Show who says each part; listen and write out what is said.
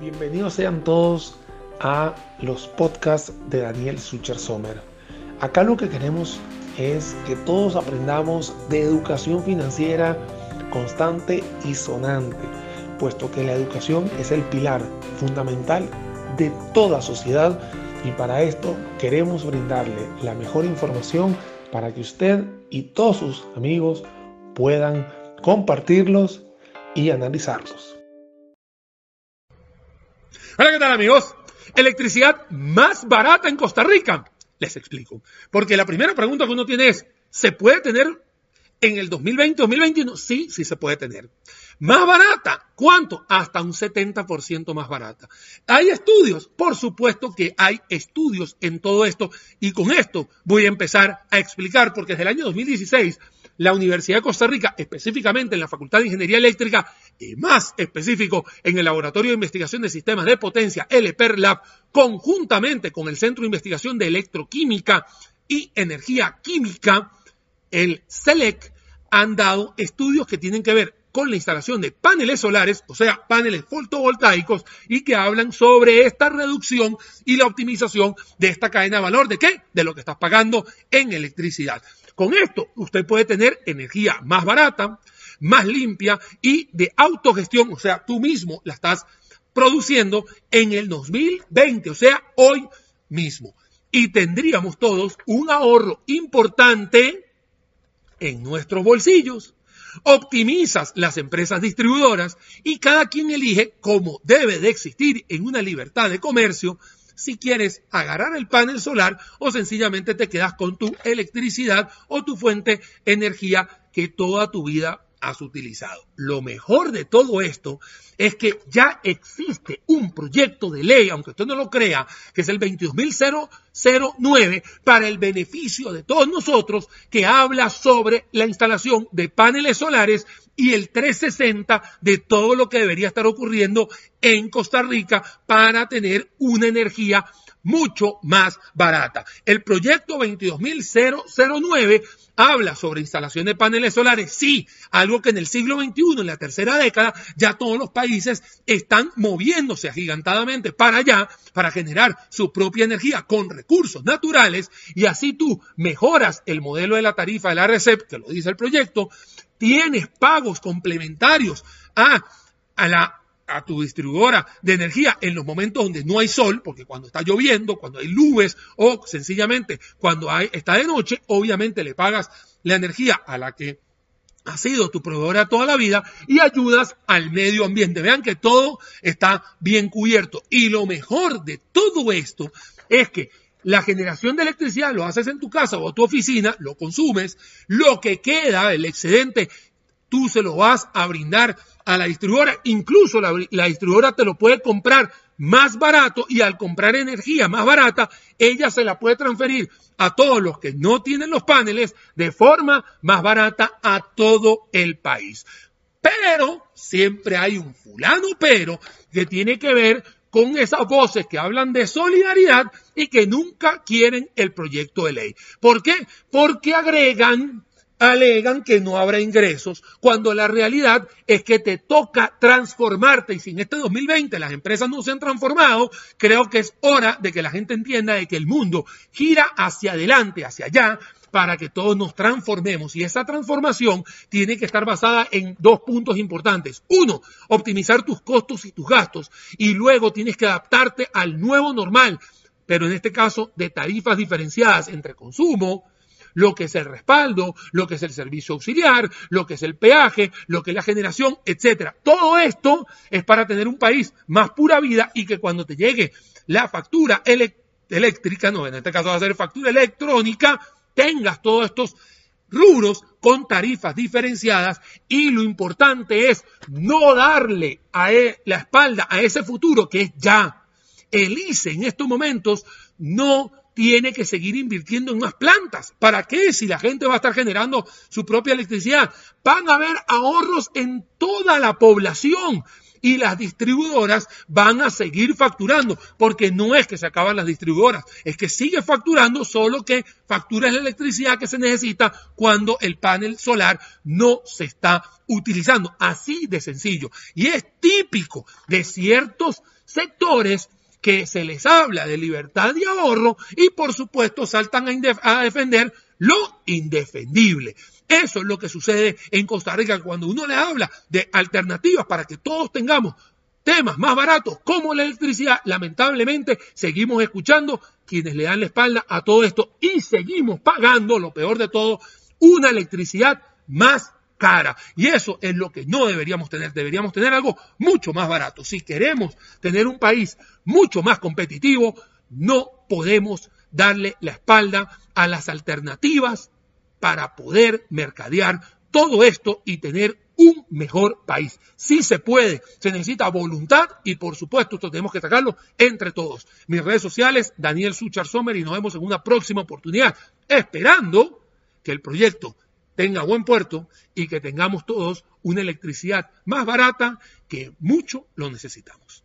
Speaker 1: Bienvenidos sean todos a los podcasts de Daniel Sucher Sommer. Acá lo que queremos es que todos aprendamos de educación financiera constante y sonante, puesto que la educación es el pilar fundamental de toda sociedad y para esto queremos brindarle la mejor información para que usted y todos sus amigos puedan compartirlos y analizarlos.
Speaker 2: Hola, ¿qué tal amigos? Electricidad más barata en Costa Rica. Les explico. Porque la primera pregunta que uno tiene es, ¿se puede tener en el 2020-2021? Sí, sí se puede tener. ¿Más barata? ¿Cuánto? Hasta un 70% más barata. ¿Hay estudios? Por supuesto que hay estudios en todo esto y con esto voy a empezar a explicar porque desde el año 2016 la Universidad de Costa Rica, específicamente en la Facultad de Ingeniería Eléctrica y más específico en el Laboratorio de Investigación de Sistemas de Potencia, LPER Lab, conjuntamente con el Centro de Investigación de Electroquímica y Energía Química, el CELEC, han dado estudios que tienen que ver con la instalación de paneles solares, o sea, paneles fotovoltaicos, y que hablan sobre esta reducción y la optimización de esta cadena de valor. ¿De qué? De lo que estás pagando en electricidad. Con esto, usted puede tener energía más barata, más limpia y de autogestión, o sea, tú mismo la estás produciendo en el 2020, o sea, hoy mismo. Y tendríamos todos un ahorro importante en nuestros bolsillos optimizas las empresas distribuidoras y cada quien elige cómo debe de existir en una libertad de comercio. Si quieres agarrar el panel solar o sencillamente te quedas con tu electricidad o tu fuente energía que toda tu vida has utilizado. Lo mejor de todo esto es que ya existe un proyecto de ley, aunque usted no lo crea, que es el 22.009 para el beneficio de todos nosotros, que habla sobre la instalación de paneles solares y el 360 de todo lo que debería estar ocurriendo en Costa Rica para tener una energía mucho más barata. El proyecto 22.009 habla sobre instalación de paneles solares, sí, algo que en el siglo XXI, en la tercera década, ya todos los países están moviéndose agigantadamente para allá, para generar su propia energía con recursos naturales, y así tú mejoras el modelo de la tarifa de la RECEP, que lo dice el proyecto, tienes pagos complementarios a, a la a tu distribuidora de energía en los momentos donde no hay sol, porque cuando está lloviendo, cuando hay nubes o sencillamente cuando hay, está de noche, obviamente le pagas la energía a la que ha sido tu proveedora toda la vida y ayudas al medio ambiente. Vean que todo está bien cubierto. Y lo mejor de todo esto es que la generación de electricidad lo haces en tu casa o tu oficina, lo consumes, lo que queda, el excedente, tú se lo vas a brindar a la distribuidora. Incluso la, distribuidora te lo puede comprar más barato y al comprar energía más barata, ella se la puede transferir a todos los que no tienen los paneles de forma más barata a todo el país. Pero siempre hay un fulano pero que tiene que ver con esas voces que hablan de solidaridad y que nunca quieren el proyecto de ley. ¿Por qué? Porque agregan alegan que no habrá ingresos, cuando la realidad es que te toca transformarte y si en este 2020 las empresas no se han transformado, creo que es hora de que la gente entienda de que el mundo gira hacia adelante, hacia allá, para que todos nos transformemos. Y esa transformación tiene que estar basada en dos puntos importantes. Uno, optimizar tus costos y tus gastos. Y luego tienes que adaptarte al nuevo normal, pero en este caso de tarifas diferenciadas entre consumo, lo que es el respaldo, lo que es el servicio auxiliar, lo que es el peaje, lo que es la generación, etcétera. Todo esto es para tener un país más pura vida y que cuando te llegue la factura eléctrica, no, en este caso va a ser factura electrónica, tengas todos estos rubros con tarifas diferenciadas y lo importante es no darle a e, la espalda a ese futuro que es ya. El ICE en estos momentos no tiene que seguir invirtiendo en más plantas. ¿Para qué? Si la gente va a estar generando su propia electricidad. Van a haber ahorros en toda la población. y las distribuidoras van a seguir facturando, porque no es que se acaban las distribuidoras, es que sigue facturando, solo que factura la electricidad que se necesita cuando el panel solar no se está utilizando. Así de sencillo. Y es típico de ciertos sectores que se les habla de libertad y ahorro y por supuesto saltan a, defender lo indefendible. Eso es lo que sucede en Costa Rica cuando uno le habla de alternativas para que todos tengamos temas más baratos como la electricidad. Lamentablemente seguimos escuchando quienes le dan la espalda a todo esto y seguimos pagando, lo peor de todo, una electricidad más cara. Y eso es lo que no deberíamos tener. Deberíamos tener algo mucho más barato. Si queremos tener un país mucho más competitivo, no podemos darle la espalda a las alternativas para poder mercadear todo esto y tener un mejor país. Sí se puede, se necesita voluntad y por supuesto esto tenemos que sacarlo entre todos. Mis redes sociales, Daniel Suchar Sommer y nos vemos en una próxima oportunidad, esperando que el proyecto tenga buen puerto y que tengamos todos una electricidad más barata que mucho lo necesitamos.